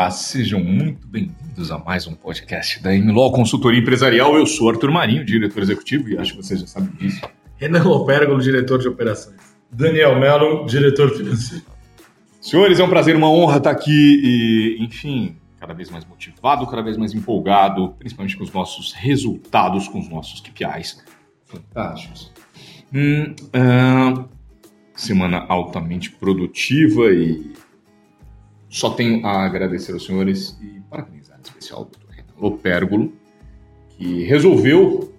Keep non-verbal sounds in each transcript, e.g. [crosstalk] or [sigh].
Olá, sejam muito bem-vindos a mais um podcast da MLO Consultoria Empresarial. Eu sou Arthur Marinho, diretor executivo, e acho que vocês já sabem disso. Renan Lopérgolo, diretor de operações. Daniel Melo, diretor financeiro. Senhores, é um prazer, uma honra estar aqui e, enfim, cada vez mais motivado, cada vez mais empolgado, principalmente com os nossos resultados, com os nossos KPIs fantásticos. Hum, uh, semana altamente produtiva e só tenho a agradecer aos senhores e parabenizar em especial o Dr. Renan Lopérgolo, que resolveu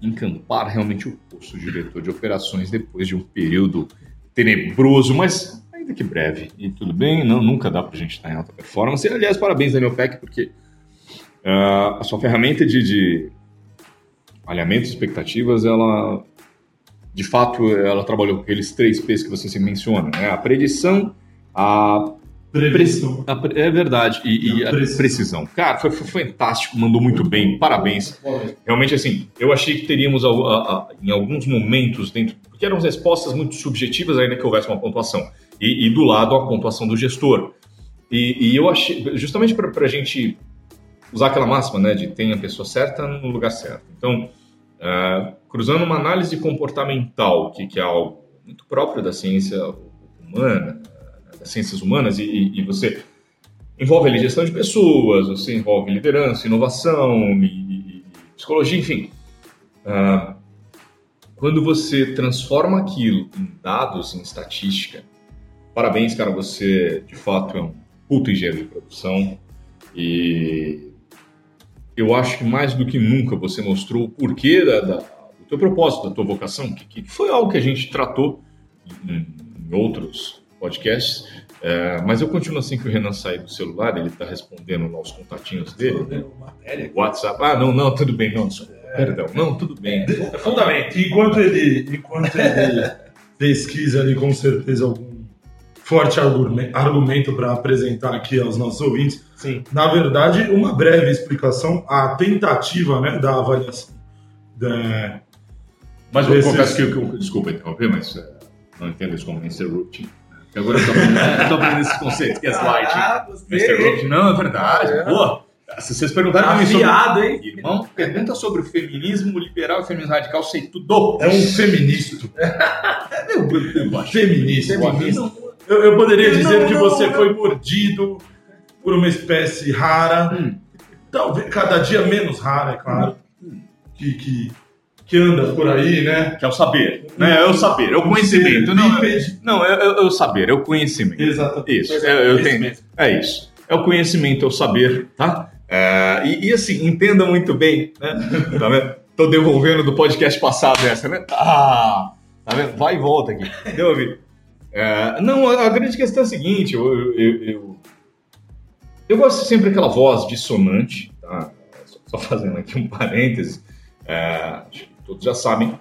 encampar realmente o posto de diretor de operações depois de um período tenebroso, mas ainda que breve. E tudo bem, não, nunca dá para a gente estar em alta performance. E, aliás, parabéns, Daniel Peck, porque uh, a sua ferramenta de, de alinhamento de expectativas, ela de fato ela trabalhou com aqueles três P's que você menciona, né? A predição, a Previsão. A, é verdade. E, e a precisão. precisão. Cara, foi, foi, fantástico, mandou muito bem, parabéns. Realmente, assim, eu achei que teríamos a, a, em alguns momentos dentro. Porque eram respostas muito subjetivas, ainda que houvesse uma pontuação. E, e do lado, a pontuação do gestor. E, e eu achei, justamente para a gente usar aquela máxima, né, de tem a pessoa certa no lugar certo. Então, uh, cruzando uma análise comportamental, que, que é algo muito próprio da ciência humana, ciências humanas, e, e você envolve ali gestão de pessoas, você envolve liderança, inovação, e, e psicologia, enfim. Uh, quando você transforma aquilo em dados, em estatística, parabéns, cara, você de fato é um puto engenheiro de produção e eu acho que mais do que nunca você mostrou o porquê da, da do teu propósito, da tua vocação, que, que foi algo que a gente tratou em, em outros podcasts. É, mas eu continuo assim que o Renan sair do celular, ele está respondendo lá os contatinhos dele. Né? WhatsApp. Ah, não, não, tudo bem, não, é. perdão. Não, tudo bem. É fundamento. Enquanto ele, enquanto ele [laughs] pesquisa ali com certeza algum forte argumento para apresentar aqui aos nossos ouvintes. Sim. Na verdade, uma breve explicação, a tentativa né, da avaliação. Da, mas eu confesso que, eu, desculpa interromper, mas uh, não entendo isso como interrupting. Né? Agora eu estou aprendendo, aprendendo esse conceito, que é slide. Ah, Mr. não, é verdade. É. Pô, se vocês perguntarem para mim sobre... hein? Irmão, pergunta sobre o feminismo liberal e feminismo radical, sei tudo. É um [laughs] feminista. é, eu, eu, eu feminista. feminista. Eu, eu poderia dizer que você foi mordido por uma espécie rara, hum. talvez cada dia menos rara, é claro, hum. que, que, que, anda por aí, né? Que é o saber, né? É o saber, é o conhecimento. Não, é, não é, é, o saber, é o conhecimento. Exatamente. Isso, é, eu tenho, é isso. É o conhecimento, é o saber, tá? É, e, e, assim, entenda muito bem, né? Tá vendo? Tô devolvendo do podcast passado essa, né? Ah, tá vendo? Vai e volta aqui. Deu ouvir? É, não, a grande questão é a seguinte, eu, eu, eu, eu gosto sempre daquela voz dissonante, tá? Só fazendo aqui um parêntese, é, todos já sabem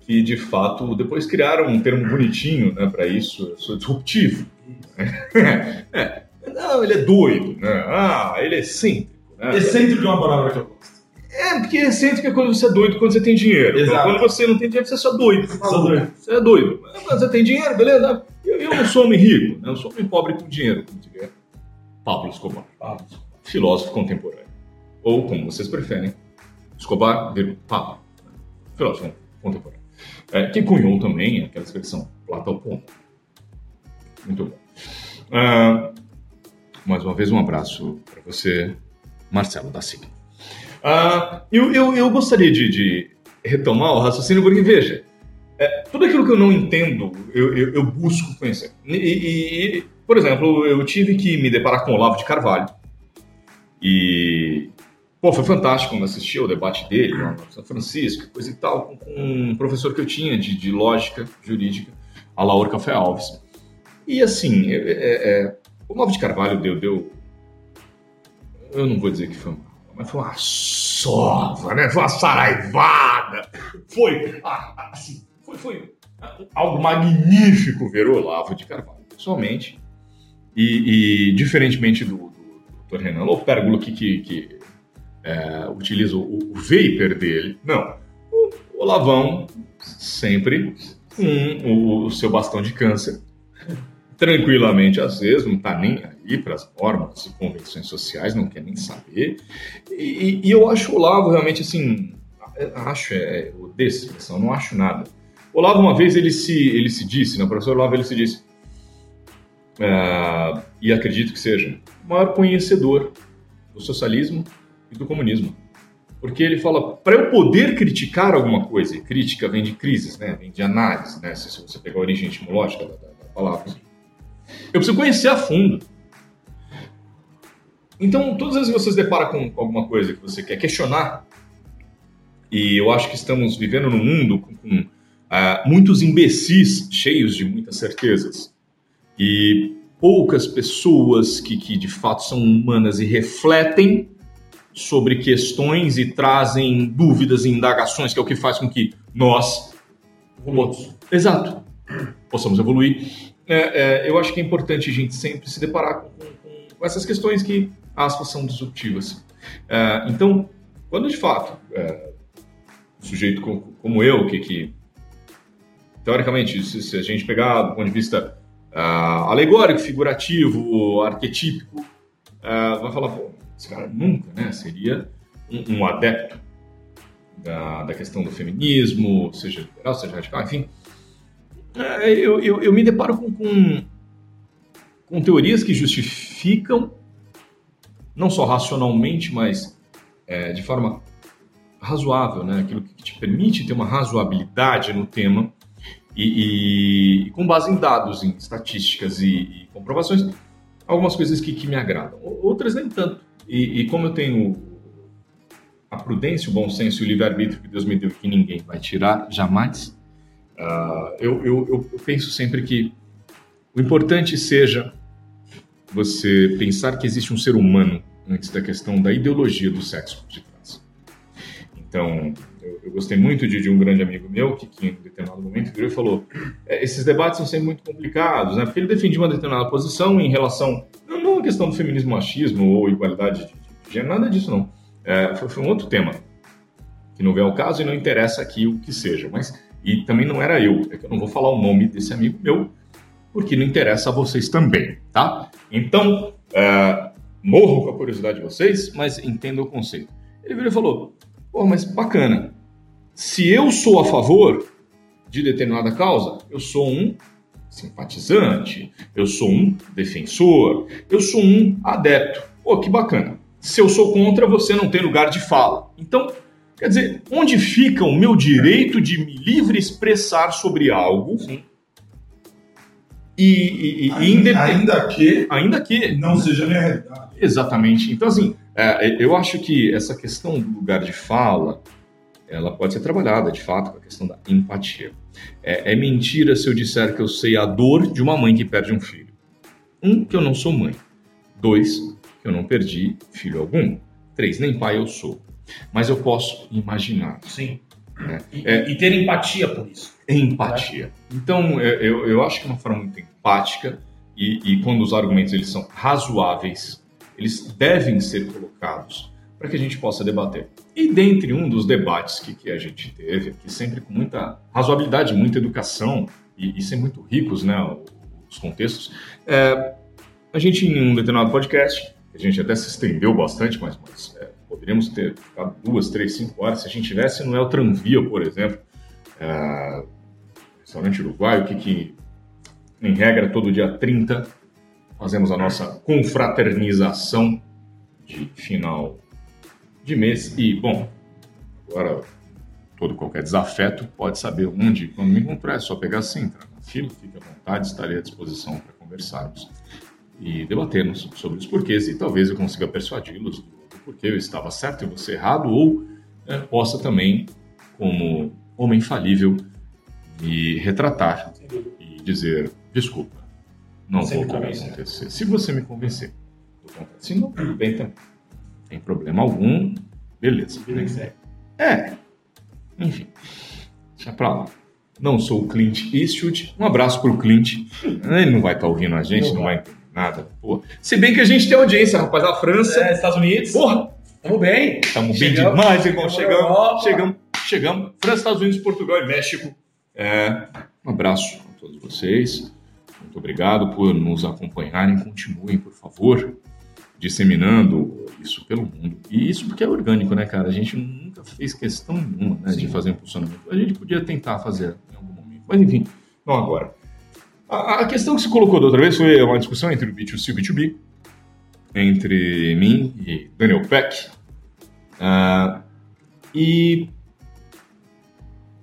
que, de fato, depois criaram um termo bonitinho né, para isso, eu sou disruptivo. [laughs] é, não, ele é doido, né? Ah, ele é excêntrico. Né? Excêntrico é uma palavra que eu gosto. É, porque excêntrico é quando você é doido quando você tem dinheiro. Exato. Quando você não tem dinheiro, você é só doido. Você é doido. Mas você tem dinheiro, beleza? Eu, eu não sou homem rico, né? eu sou homem pobre com dinheiro, como diria Pablo Escobar. Pablo Escobar. Filósofo contemporâneo. Ou, como vocês preferem, Escobar, Pablo. Filósofo contemporâneo. É, que cunhou também aquela expressão, plata ao ponto. Muito bom. Uh, mais uma vez, um abraço para você, Marcelo da Silva. Uh, eu, eu, eu, gostaria de, de, retomar o raciocínio, porque veja, é, tudo aquilo que eu não entendo, eu, eu, busco conhecer. E, e, por exemplo, eu tive que me deparar com Olavo de Carvalho. E, pô, foi fantástico quando assisti ao debate dele lá no São Francisco, coisa e tal, com, um professor que eu tinha de, de lógica jurídica, a Laura Café Alves. E assim, é, é, é o Olavo de Carvalho deu, deu. Eu não vou dizer que foi mas foi uma sova, né? Foi uma saraivada. Foi, ah, assim, foi, foi algo magnífico ver o Olavo de Carvalho, pessoalmente. E, e diferentemente do, do, do. Renan Lopérgolo, que, que, que é, utiliza o, o vapor dele, não. O Olavão sempre com o, o seu bastão de câncer, tranquilamente aceso, não tá nem aí para as normas e convenções sociais, não quer nem saber. E, e eu acho o Olavo realmente assim, acho, é, o desse, não acho nada. O Olavo, uma vez, ele se, ele se disse, né, o professor Olavo, ele se disse, uh, e acredito que seja, o maior conhecedor do socialismo e do comunismo. Porque ele fala, para eu poder criticar alguma coisa, e crítica vem de crises, né, vem de análise, né, se você pegar a origem etimológica da, da, palavra, eu preciso conhecer a fundo. Então, todas as vezes que você se depara com, com alguma coisa que você quer questionar, e eu acho que estamos vivendo num mundo com, com uh, muitos imbecis cheios de muitas certezas e poucas pessoas que, que de fato são humanas e refletem sobre questões e trazem dúvidas e indagações, que é o que faz com que nós, robôs, exato, possamos evoluir. É, é, eu acho que é importante a gente sempre se deparar com, com, com essas questões que, aspas, são disruptivas. É, então, quando de fato é, um sujeito como eu, que, que teoricamente, se, se, a gente pegar do ponto de vista uh, alegórico, figurativo, arquetípico, uh, vai falar, pô, esse cara nunca né, seria um, um adepto da, da, questão do feminismo, seja liberal, seja radical, enfim. Uh, eu, eu, eu, me deparo com, com, com teorias que justificam, não só racionalmente, mas é, de forma razoável, né? aquilo que te permite ter uma razoabilidade no tema e, e com base em dados, em estatísticas e, e comprovações, algumas coisas que, que, me agradam, outras nem tanto. E, e, como eu tenho a prudência, o bom senso e o livre-arbítrio que Deus me deu que ninguém vai tirar jamais, uh, eu, eu, eu penso sempre que o importante seja você pensar que existe um ser humano antes da questão da ideologia do sexo de trás. Então, eu, eu gostei muito de, de, um grande amigo meu que, que em determinado momento virou e falou: é, esses debates são sempre muito complicados, né? Porque ele defendia uma determinada posição em relação não, não a questão do feminismo machismo ou igualdade de, de gênero, nada disso não. É, foi, foi, um outro tema que não vem ao caso e não interessa aqui o que seja, mas e também não era eu, é que eu não vou falar o nome desse amigo meu porque não interessa a vocês também, tá? Então, é, morro com a curiosidade de vocês, mas entenda o conceito. Ele virou e falou: Pô, mas bacana. Se eu sou a favor de determinada causa, eu sou um simpatizante, eu sou um defensor, eu sou um adepto. Pô, que bacana. Se eu sou contra, você não tem lugar de fala. Então, quer dizer, onde fica o meu direito de me livre expressar sobre algo? Sim. E, e, e ainda, ainda, que ainda que não seja minha realidade. Exatamente. Então, assim, é, eu acho que essa questão do lugar de fala, ela pode ser trabalhada, de fato, com a questão da empatia. É, é, mentira se eu disser que eu sei a dor de uma mãe que perde um filho. Um, que eu não sou mãe. Dois, que eu não perdi filho algum. Três, nem pai eu sou. Mas eu posso imaginar. Sim. Né? E, é, e, ter empatia por isso. Empatia. Né? Então, é, eu, eu acho que é uma forma muito empática e, e quando os argumentos eles são razoáveis, eles devem ser colocados para que a gente possa debater. E dentre um dos debates que, que a gente teve, que sempre com muita razoabilidade, muita educação e, e ser muito ricos, né, os contextos, é, a gente em um determinado podcast, a gente até se estendeu bastante, mas, mas é, poderíamos ter ficado duas, três, cinco horas se a gente tivesse no El Tranvia, por exemplo, é, restaurante uruguaio, que, que em regra todo dia 30 fazemos a nossa confraternização de final de mês. E, bom, agora todo qualquer desafeto pode saber onde, quando me encontrar, é só pegar assim, entrar na fila, fique à vontade, estarei à disposição para conversarmos e debatermos sobre os porquês e talvez eu consiga persuadi-los do, porquê eu estava certo e você errado ou é, possa também, como homem falível, me retratar e dizer desculpa não vou acontecer. Se você me convencer. Se não, tudo bem também. Tem problema algum. Beleza. É. Enfim. Deixa pra lá. Não sou o Clint Eastwood. Um abraço pro Clint. Ele não vai estar tá ouvindo a gente, não, não vai nada. Pô. Se bem que a gente tem audiência, rapaz. A França. É, Estados Unidos. Porra! Tamo bem. Tamo bem demais, irmão. Chegamos, chegamos, chegamos. França, Estados Unidos, Portugal e México. É, um abraço a todos vocês. Muito obrigado por nos acompanharem. Continuem, por favor, disseminando isso pelo mundo. E isso porque é orgânico, né, cara? A gente nunca fez questão nenhuma né, de fazer um funcionamento. A gente podia tentar fazer em algum momento. Mas enfim, não agora. A, a questão que se colocou da outra vez foi uma discussão entre o B2C e o B2B, entre mim e Daniel Peck. Uh, e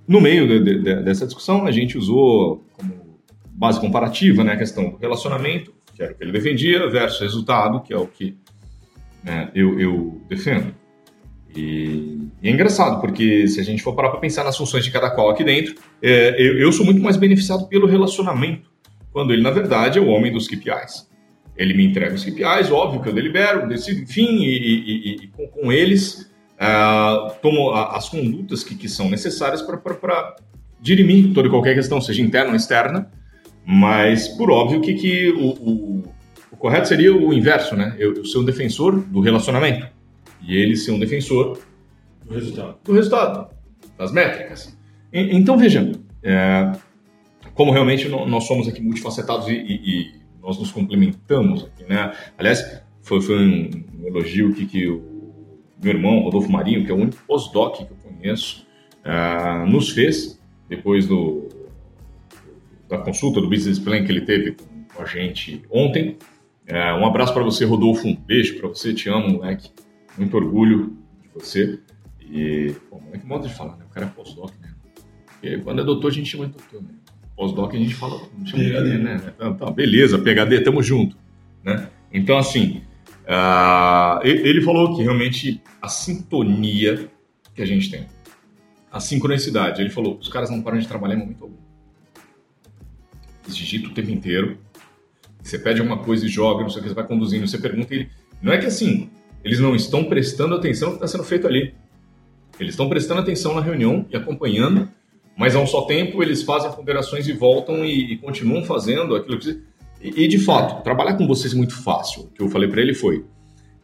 no meio de, de, dessa discussão, a gente usou como base comparativa né, a questão do relacionamento, que era o que ele defendia, versus resultado, que é o que né, eu, eu, defendo. E, e, é engraçado, porque se a gente for parar para pensar nas funções de cada qual aqui dentro, é, eu, eu, sou muito mais beneficiado pelo relacionamento, quando ele, na verdade, é o homem dos KPIs. Ele me entrega os KPIs, óbvio que eu delibero, decido, enfim, e, e, e com, com, eles uh, tomo as condutas que, que são necessárias para dirimir toda e qualquer questão, seja interna ou externa, mas por óbvio que, que o, o, o correto seria o inverso, né? Eu, eu ser um defensor do relacionamento e ele ser um defensor do resultado, do resultado das métricas. E, então veja, é, como realmente nós somos aqui multifacetados e, e, e nós nos complementamos aqui, né? Aliás, foi, foi um, elogio que, que o meu irmão, Rodolfo Marinho, que é o único pós-doc que eu conheço, uh, nos fez depois do, da consulta do Business Plan que ele teve com a gente ontem. Uh, um abraço para você, Rodolfo, um beijo para você, te amo, moleque. Muito orgulho de você. E, pô, moleque, modo de falar, né? O cara é pós-doc, né? Porque quando é doutor, a gente chama de doutor, né? Pós-doc a gente fala, chama PHD, né? Então, tá, beleza, PHD, tamo junto, né? Então, assim, uh, ele falou que realmente a sintonia que a gente tem, a sincronicidade, ele falou, os caras não param de trabalhar em momento algum. Eles digitam o tempo inteiro, você pede alguma coisa e joga, não sei o que, você vai conduzindo, você pergunta ele... Não é que assim, eles não estão prestando atenção no que está sendo feito ali. Eles estão prestando atenção na reunião e acompanhando mas ao só tempo eles fazem ponderações e voltam e, e continuam fazendo aquilo que e, e, de fato trabalhar com vocês é muito fácil. O que eu falei para ele foi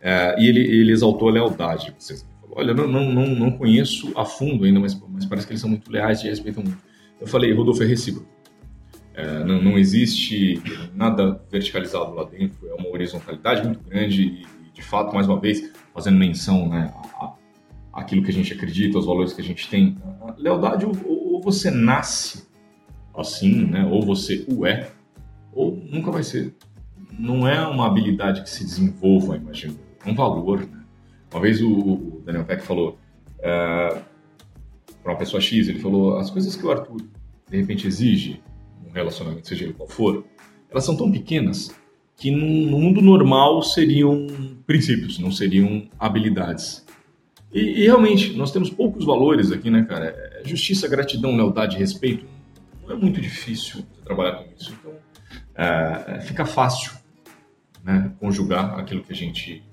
é, e ele, ele exaltou a lealdade de vocês. Falou, olha não, não, não, não conheço a fundo ainda mas, mas parece que eles são muito leais e respeitam muito. Eu falei Rodolfo é recíproco é, não, não existe nada verticalizado lá dentro é uma horizontalidade muito grande e de fato mais uma vez fazendo menção né, a, aquilo que a gente acredita, os valores que a gente tem. lealdade, ou, ou, você nasce assim, né? ou você o é, ou nunca vai ser. Não é uma habilidade que se desenvolva, imagino. É um valor. Né? Uma vez o, o Daniel Peck falou é, para uma pessoa X, ele falou: as coisas que o Arthur de repente exige relacionamento, seja ele qual for, elas são tão pequenas que no mundo normal seriam princípios, não seriam habilidades. E, e, realmente, nós temos poucos valores aqui, né, cara? É, justiça, gratidão, lealdade, respeito. Não é muito difícil trabalhar com isso. Então, é, fica fácil né, conjugar aquilo que a gente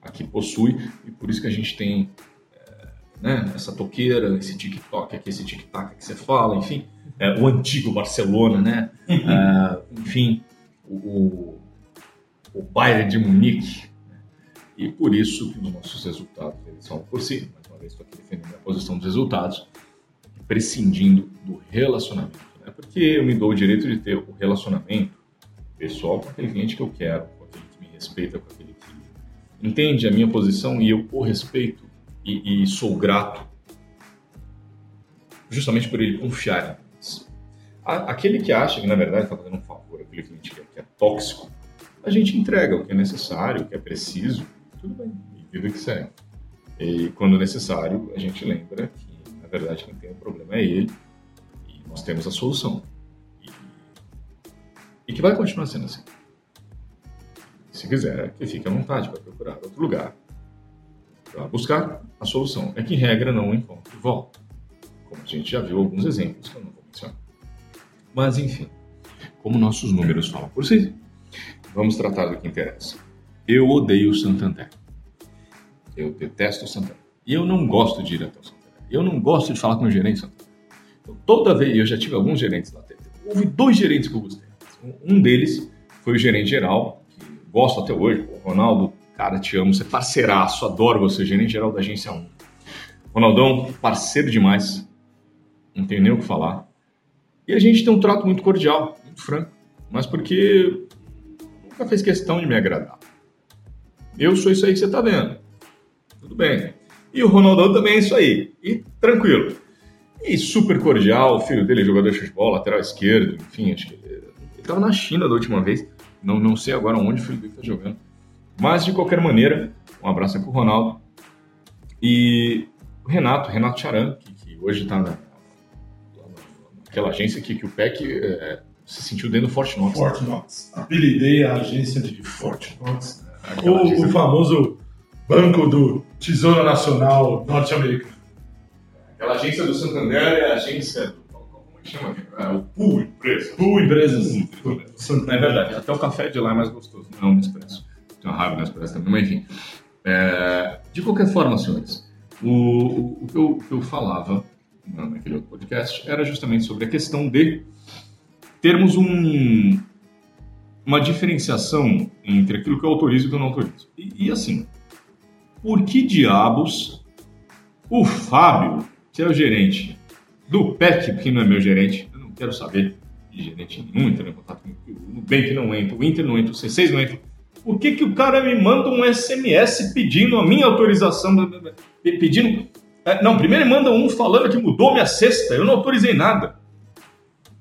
aqui possui e por isso que a gente tem é, né, essa toqueira, esse TikTok aqui, esse tic-tac que você fala, enfim, é, o antigo Barcelona, né? É, enfim, o, o, Bayern de Munique, e por isso que os nossos resultados eles falam por si. Mais uma vez, estou aqui defendendo a posição dos resultados, prescindindo do relacionamento. Né? Porque eu me dou o direito de ter o relacionamento pessoal com aquele cliente que eu quero, com aquele que me respeita, com aquele que entende a minha posição e eu o respeito e, e sou grato justamente por ele confiar nós. Aquele que acha que, na verdade, está fazendo um favor, aquele cliente que é, que é tóxico, a gente entrega o que é necessário, o que é preciso, tudo bem, vida que segue. E quando necessário, a gente lembra que, na verdade, quem tem o problema é ele e nós temos a solução. E, e que vai continuar sendo assim. Se quiser, que fique à vontade para procurar outro lugar para buscar a solução. É que, em regra, não encontra de volta. Como a gente já viu alguns exemplos que eu não vou mencionar. Mas, enfim, como nossos números falam por si, vamos tratar do que interessa. Eu odeio o Santander. Eu detesto o Santander. E eu não gosto de ir até o Santander. Eu não gosto de falar com o gerente Santander. Então, toda vez, eu já tive alguns gerentes lá. Houve dois gerentes que eu gostei. Um deles foi o gerente geral, que gosto até hoje. O Ronaldo, cara, te amo, você é parceiraço, adoro você, gerente geral da agência 1. Ronaldão, parceiro demais. Não tenho nem o que falar. E a gente tem um trato muito cordial, muito franco. mas porque nunca fez questão de me agradar. Eu sou isso aí que você está vendo. Tudo bem. E o Ronaldão também é isso aí. E tranquilo. E super cordial, o filho dele é jogador de futebol, lateral esquerdo, enfim, acho que ele estava na China da última vez. Não, não sei agora onde o filho dele está jogando. Mas, de qualquer maneira, um abraço aí pro Ronaldo. E o Renato, Renato Charan, que, que hoje está na, naquela agência aqui que o PEC é, se sentiu dentro do Fort Knox. Fort Knox. Apelidei a agência de Fort Knox. O, agência- o famoso Banco do Tesouro Nacional Norte-Americano. Aquela agência do Santander é a agência do. Como é que chama? É, o Pool Empresa. Pool Empresas. É verdade, até o café de lá é mais gostoso, não o Nespresso. Tem uma raiva do Nespresso também, mas enfim. É, de qualquer forma, senhores, o, o, que, eu, o que eu falava na- naquele outro podcast era justamente sobre a questão de termos um, uma diferenciação entre aquilo que eu autorizo e o que eu não autorizo. E, e assim, por que diabos o Fábio, que é o gerente do PEC, que não é meu gerente, eu não quero saber de gerente nenhum entrando em contato comigo, o Nubank não entra, o Inter não entra, o C6 não entra. Por que, que o cara me manda um SMS pedindo a minha autorização? pe- Pedindo. é, Não, primeiro ele manda um falando que mudou minha cesta. Eu não autorizei nada.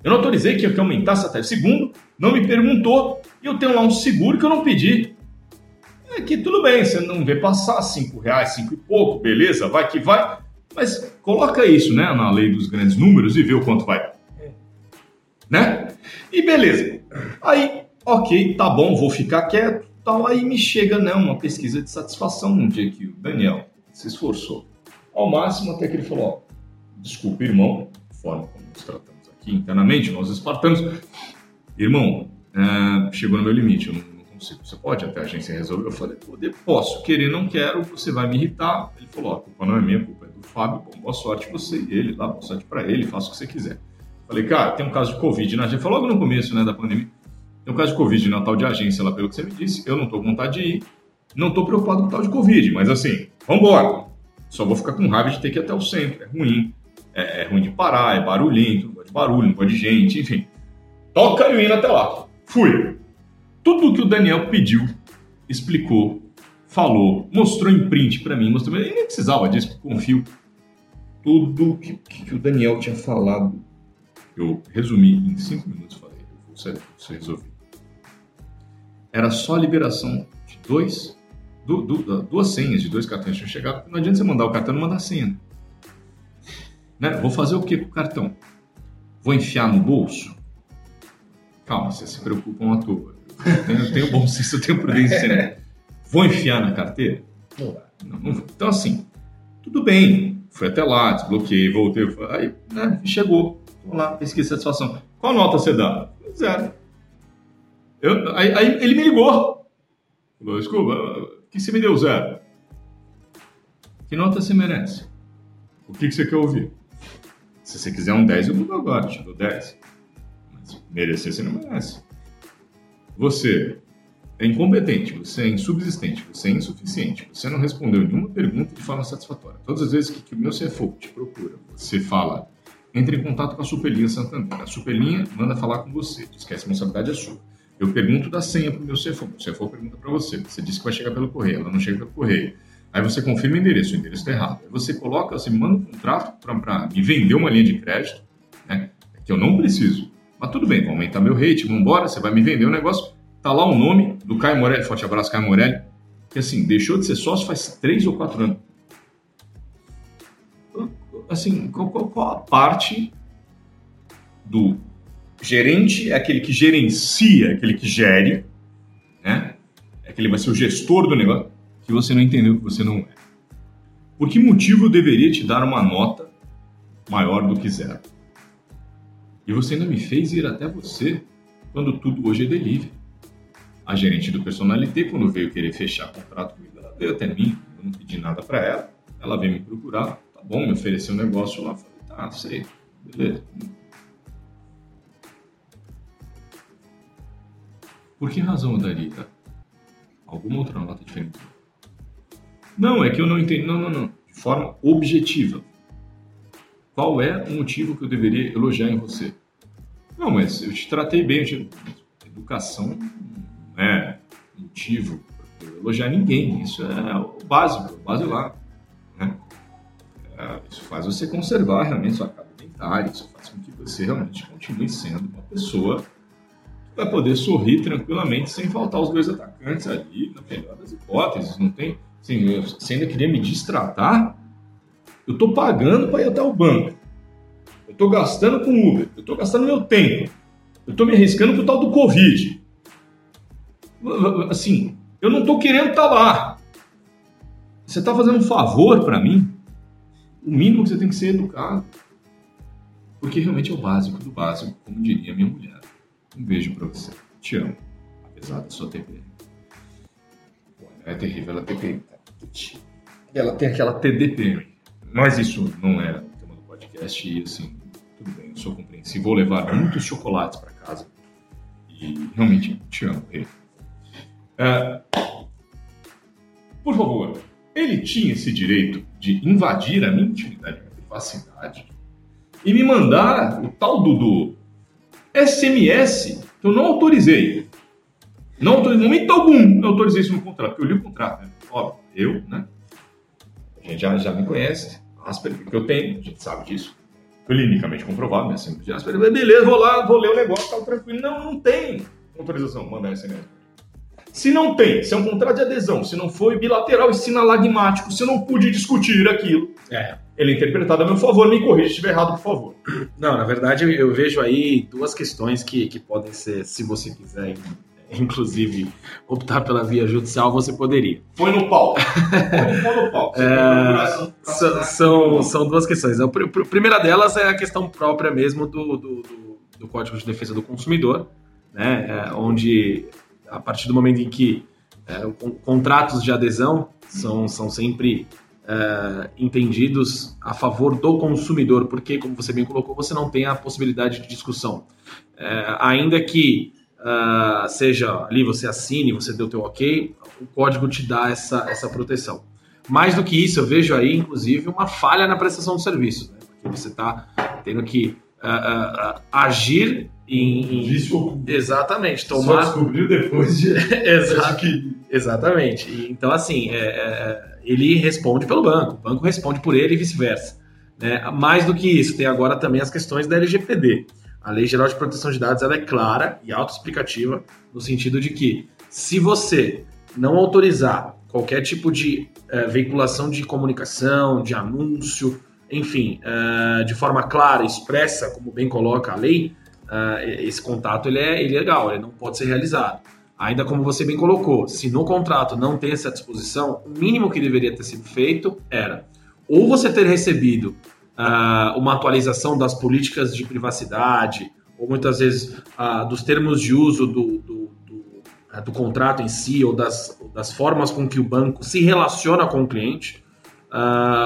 Eu não autorizei que, que aumentasse a taxa. Segundo, não me perguntou. E eu tenho lá um seguro que eu não pedi. É que tudo bem, você não vê passar cinco reais, cinco e pouco, beleza, vai que vai. Mas coloca isso, né, na lei dos grandes números e vê o quanto vai. Né? E beleza. Aí, ok, tá bom, vou ficar quieto. Tal, aí me chega né, uma pesquisa de satisfação num dia que o Daniel se esforçou ao máximo até que ele falou: ó, desculpa, irmão, forma como nos tratamos aqui internamente, nós espartanos. Irmão, é, chegou no meu limite, eu não, não consigo. Você pode até a agência resolver? Eu falei: poder, posso, querer, não quero, você vai me irritar. Ele falou: ó, a culpa não é minha, a culpa é do Fábio. Bom, boa sorte você e ele lá, boa sorte pra ele, faça o que você quiser. Falei, cara, tem um caso de Covid na agência. Foi logo no começo né, da pandemia. Tem um caso de Covid na tal de agência lá, pelo que você me disse. Eu não tô com vontade de ir. Não tô preocupado com o tal de Covid, mas assim, vambora. Só vou ficar com raiva de ter que ir até o centro. É ruim. É, é ruim de parar, é barulhento, não gosto de barulho, não gosto de gente, enfim. Toca eu indo até lá. Fui. Tudo que o Daniel pediu, explicou, falou, mostrou em print pra mim, mostrou. Ele nem precisava disso, confio. Tudo que, que o Daniel tinha falado, eu resumi em cinco minutos. Falei, eu vou ser, isso resolvido. Era só a liberação de dois, du- du- duas senhas de dois cartões que tinham chegado. Não adianta você mandar o cartão e mandar a senha. Né? Vou fazer o que com o cartão? Vou enfiar no bolso? Calma, vocês se preocupam à toa. Eu tenho, eu tenho bom senso, eu tenho prudência. Né? [laughs] Vou enfiar na carteira? Não. Não. Então, assim, tudo bem. Fui até lá, desbloqueei, voltei. Aí, né, chegou. Tô lá, pesquisa de satisfação. Qual nota você dá? Zero. Eu, aí, aí ele me ligou. Falou, desculpa, que você me deu zero? Que nota você merece? O que, que você quer ouvir? Se você quiser um 10, eu mudo agora, te dou 10. Mas merecer você não merece. Você é incompetente, você é insubsistente, você é insuficiente, você não respondeu nenhuma pergunta de forma satisfatória. Todas as vezes que, que o meu CFO te procura, você fala, entre em contato com a Superlinha Santander. A Superlinha manda falar com você, diz que a responsabilidade é sua. Eu pergunto da senha para o meu CFO, o CFO pergunta para você, você disse que vai chegar pelo correio, ela não chega pelo correio. Aí você confirma o endereço, o endereço está errado. Aí você coloca, você manda um contrato para me vender uma linha de crédito, né, que eu não preciso. Mas tudo bem, vou aumentar meu rate, vamos embora, você vai me vender o negócio. Tá lá o nome do Caio Morelli, forte abraço, Caio Morelli, que assim, deixou de ser sócio faz três ou quatro anos. Assim, qual, qual- qual a parte do gerente, é aquele que gerencia, aquele que gere, né? É aquele que vai ser o gestor do negócio, que você não entendeu que você não é. Por que motivo eu deveria te dar uma nota maior do que zero? E você ainda me fez ir até você quando tudo hoje é delivery. A gerente do personalité, quando veio querer fechar contrato comigo, ela veio até mim, eu não pedi nada para ela, ela veio me procurar, tá bom, me ofereceu um negócio lá, falei, tá, sei, beleza. Por que razão eu daria alguma outra nota diferente? Não, é que eu não entendi. Não, não, não. De forma objetiva. Qual é o motivo que eu deveria elogiar em você? Não, mas eu te tratei bem. Te... educação não é motivo para elogiar ninguém. Isso é o básico, o basilar. Né? É, isso faz você conservar realmente sua cara dentária, isso faz com que você realmente continue sendo uma pessoa vai poder sorrir tranquilamente sem faltar os dois atacantes ali, na melhor das hipóteses. Não tem. Assim, você ainda queria me distratar? Eu estou pagando para ir até o banco. Eu estou gastando com Uber. Eu estou gastando meu tempo. Eu estou me arriscando com o tal do Covid. Assim, eu não estou querendo estar tá lá. Você está fazendo um favor para mim? O mínimo que você tem que ser educado. Porque realmente é o básico do básico, como diria minha mulher. Um beijo para você. Te amo. Apesar da sua TPM. É terrível ela TPM. Ela tem aquela TDPM. Mas isso não é o tema do podcast e assim, tudo bem, eu sou compreensivo. Vou levar muitos chocolates para casa. E realmente te amo. É, por favor, ele tinha esse direito de invadir a minha intimidade, minha privacidade e me mandar o tal do, do SMS eu não autorizei. Não autorizei, em momento algum eu autorizei isso no contrato, porque eu li o contrato, né? Óbvio, eu, né? A gente já, já me conhece, Asperger que eu tenho, a gente sabe disso. Clinicamente comprovado, né? Sempre de Asperger. Beleza, vou lá, vou ler o negócio, tá tranquilo. Não, não tem autorização, mandar SMS. Se não tem, se é um contrato de adesão, se não foi bilateral e sinalagmático, se eu não pude discutir aquilo, É. ele é interpretado a meu favor, me corrija se estiver errado, por favor. Não, na verdade eu vejo aí duas questões que, que podem ser, se você quiser, inclusive, optar pela via judicial, você poderia. Põe no pau. Põe no pau. É, São, são, são duas questões. A pr- pr- primeira delas é a questão própria mesmo do, do, do- do Código de Defesa do Consumidor, né, é, onde a partir do momento em que é, o con- contratos de adesão são, são sempre é, entendidos a favor do consumidor, porque, como você bem colocou, você não tem a possibilidade de discussão. É, ainda que ah, seja ali você assine, você deu o teu ok, o código te dá essa, essa proteção. Mais do que isso, eu vejo aí, inclusive, uma falha na prestação do serviço, né? porque você está tendo que ah, ah, agir em, Vício oculto. Exatamente, Só tomar. descobriu depois de [laughs] Exato. que Exatamente. Então, assim, é, é, ele responde pelo banco, o banco responde por ele e vice-versa. né? Mais do que isso, tem agora também as questões da LGPD. A Lei Geral de Proteção de Dados ela é clara e autoexplicativa, no sentido de que, se você não autorizar qualquer tipo de eh, veiculação de comunicação, de anúncio, enfim, eh, de forma clara, expressa, como bem coloca a lei, eh, esse contato ele é ilegal, ele não pode ser realizado. Ainda como você bem colocou, se no contrato não tem essa disposição, o mínimo que deveria ter sido feito era ou você ter recebido ah, uma atualização das políticas de privacidade, ou muitas vezes ah, dos termos de uso do, do, do, ah, do contrato em si, ou das, das formas com que o banco se relaciona com o cliente,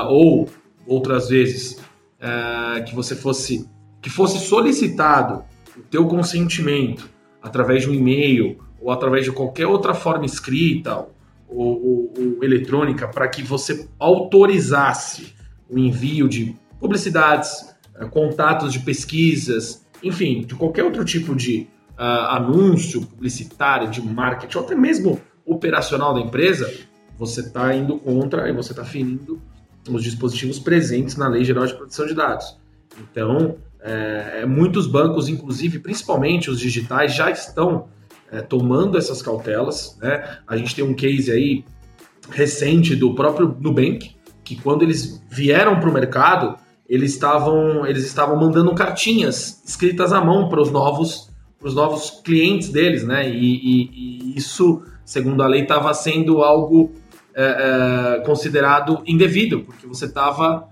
ou outras vezes ah, que você fosse que fosse solicitado o teu consentimento através de um e-mail ou através de qualquer outra forma escrita ou, ou- ou eletrônica para que você autorizasse o envio de publicidades, eh, contatos de pesquisas, enfim, de qualquer outro tipo de ah, anúncio publicitário, de marketing, ou até mesmo operacional da empresa, você está indo contra e você está ferindo os dispositivos presentes na Lei Geral de Proteção de Dados. Então, eh, muitos bancos, inclusive, principalmente os digitais, já estão eh, tomando essas cautelas. Né? A gente tem um case aí recente do próprio Nubank, que quando eles vieram para o mercado, eles estavam, eles estavam mandando cartinhas escritas à mão para os novos, pros novos clientes deles, né? E, e- e isso, segundo a lei, estava sendo algo é, é, considerado indevido, porque você estava,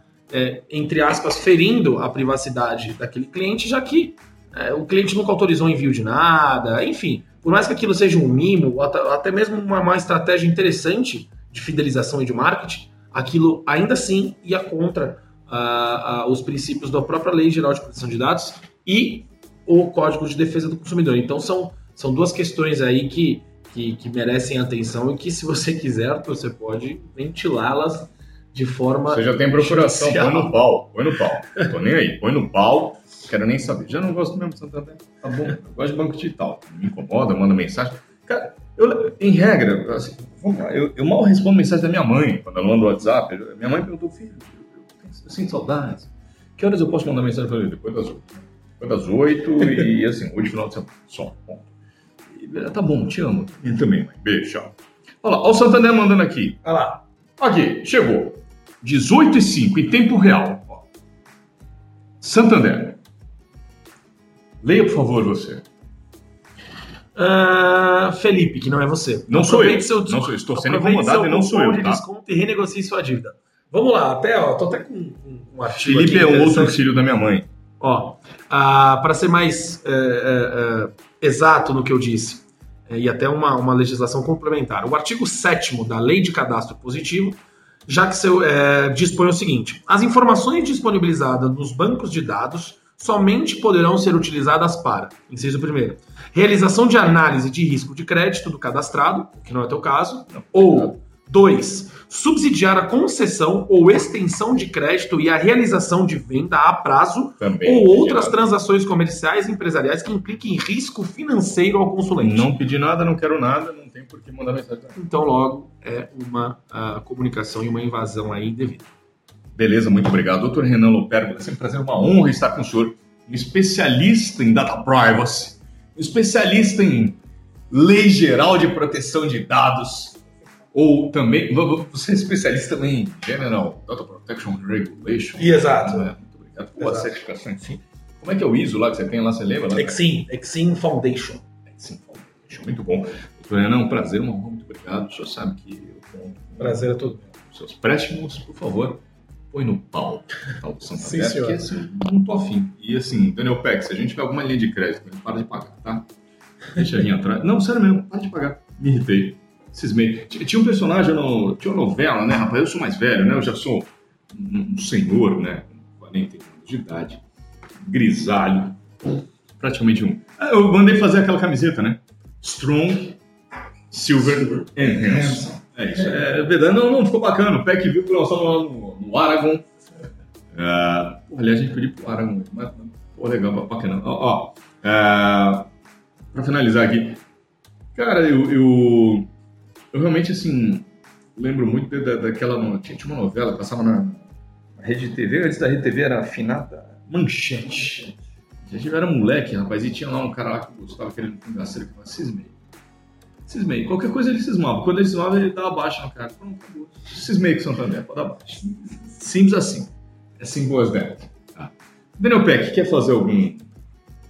entre aspas, ferindo a privacidade daquele cliente, já que é, o cliente nunca autorizou o envio de nada, enfim. Por mais que aquilo seja um mimo, até, até mesmo uma, uma estratégia interessante de fidelização e de marketing, aquilo ainda assim ia contra os princípios da própria Lei Geral de Proteção de Dados e o Código de Defesa do Consumidor. Então são, são duas questões aí que, que, que merecem atenção e que, se você quiser, você pode ventilá-las de forma. Você já tem procuração, judicial. põe no pau, põe no pau. Tô nem aí, põe no pau, quero nem saber. Já não gosto mesmo de Santander. Tá bom, eu gosto de banco digital. Me incomoda, manda mensagem. Cara, eu, em regra, assim, vamos lá, eu, eu mal respondo mensagem da minha mãe quando ela manda o WhatsApp. Eu- Minha mãe perguntou, filho, eu, eu, eu sinto saudades. Que horas eu posso mandar mensagem pra ele? Depois das oito. Depois das oito e [laughs] assim, hoje final de semana. Só, ponto. E, tá bom, te amo. E também, mãe. Beijo, tchau. Olha lá, olha o Santander mandando aqui. Olha lá. Aqui, chegou. 18 e 5, em tempo real. Ó. Santander. Leia, por favor, você. Ah, Felipe, que não é você. Não sou eu. Seu Não sou. Estou sendo incomodado e não sou eu, de tá? desconto e renegocie sua dívida. Vamos lá, até, ó, tô até com um, um artigo Felipe é um outro filho da minha mãe. Ó, ah, para ser mais é, exato no que eu disse, e até uma, uma legislação complementar, o artigo 7 da Lei de Cadastro Positivo, já que seu, é, dispõe o seguinte: as informações disponibilizadas nos bancos de dados somente poderão ser utilizadas para, inciso primeiro, realização de análise de risco de crédito do cadastrado, que não é teu caso, ou dois, subsidiar a concessão ou extensão de crédito e a realização de venda a prazo Também. ou outras Tirado. transações comerciais e empresariais que impliquem risco financeiro ao consulente. Não pedi nada, não quero nada, não tem por que mandar mensagem. Então, logo, é uma comunicação e uma invasão aí indevida. Beleza, muito obrigado. Doutor Renan Lopergo, é sempre um prazer, uma honra estar com o senhor. Um especialista em data privacy, um especialista em lei geral de proteção de dados, ou também, você é especialista também em General Data Protection Regulation. E exato. É, muito obrigado. Boa Exato. certificação, enfim. Como é que é o ISO lá que você tem lá, você lembra? Lá? Exim, Exim Foundation. Sim, muito bom. Doutor Renan, um prazer, uma honra, muito obrigado. O senhor sabe que eu conto Prazer é todo seus préstimos, por favor, põe no pau. Pau do Santander, Sim, senhor. assim, não tô afim. E assim, Daniel Peck, se a gente tiver alguma linha de crédito, para de pagar, tá? Deixa linha atrás. Não, sério mesmo, para de pagar. Me irritei. Tinha um personagem, no, tinha uma novela, né, rapaz? Eu sou mais velho, né? Eu já sou um, senhor, né? Com 40 anos de idade, grisalho, praticamente um. Ah, eu mandei fazer aquela camiseta, né? Strong, Silver and Handsome. É isso, é verdade. Não, não, ficou bacana. O Peck viu que nós estamos lá no, no Aragon. Ah, pô, aliás, a gente ir pro Aragon, mas, pô, legal, bacana. Ó, ó ah, pra finalizar aqui, cara, eu, eu, eu realmente, assim, lembro muito da, daquela. Tinha, uma novela passava na, Rede TV, antes da Rede TV era afinada Manchete. A gente era moleque, rapaz, e tinha lá um cara lá que gostava querendo engaçar, ele falava, cismei. Cismei. Qualquer coisa ele cismava. Quando ele cismava, ele dava baixa no cara. Pronto, acabou. Cismei com Santander, pode dar baixa. Simples assim. É simple as that. Tá. Daniel Peck, quer fazer algum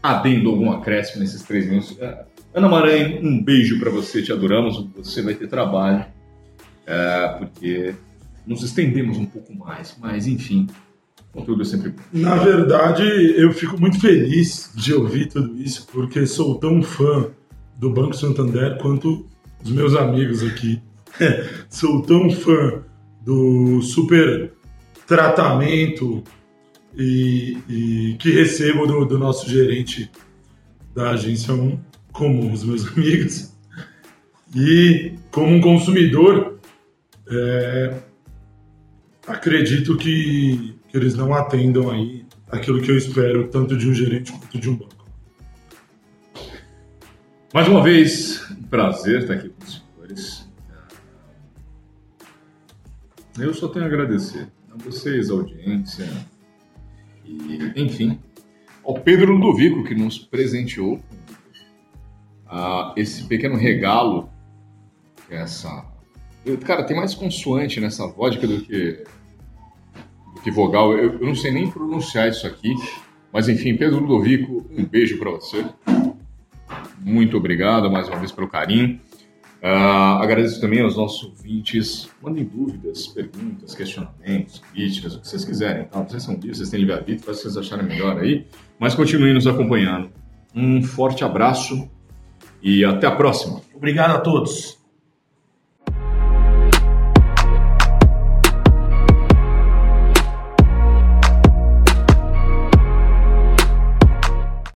adendo, algum acréscimo nesses três minutos? Ana Maranhão, um beijo pra você, te adoramos. Você vai ter trabalho, é, porque nos estendemos um pouco mais, mas enfim, conteúdo é sempre. Na verdade, eu fico muito feliz de ouvir tudo isso, porque sou tão fã do Banco Santander quanto os meus amigos aqui. [laughs] sou tão fã do super tratamento e, e que recebo do, do nosso gerente da agência 1, como os meus [laughs] amigos. E como um consumidor, é, acredito que, que eles não atendam aí aquilo que eu espero tanto de um gerente quanto de um banco. Mais uma vez, prazer estar aqui com os senhores. Eu só tenho a agradecer a vocês, a audiência, e, enfim, ao Pedro Ludovico, que nos presenteou com ah, esse pequeno regalo, essa... Eu, cara, tem mais consoante nessa vodka do que, do que vogal. Eu, eu não sei nem pronunciar isso aqui, mas enfim, Pedro Ludovico, um beijo para você. Muito obrigado mais uma vez pelo carinho. Ah, agradeço também aos nossos ouvintes. Mandem dúvidas, perguntas, questionamentos, críticas, o que vocês quiserem. Tá? Vocês são livres, vocês têm livre-arbítrio, faz o que vocês acharem melhor aí. Mas continuem nos acompanhando. Um forte abraço e até a próxima. Obrigado a todos.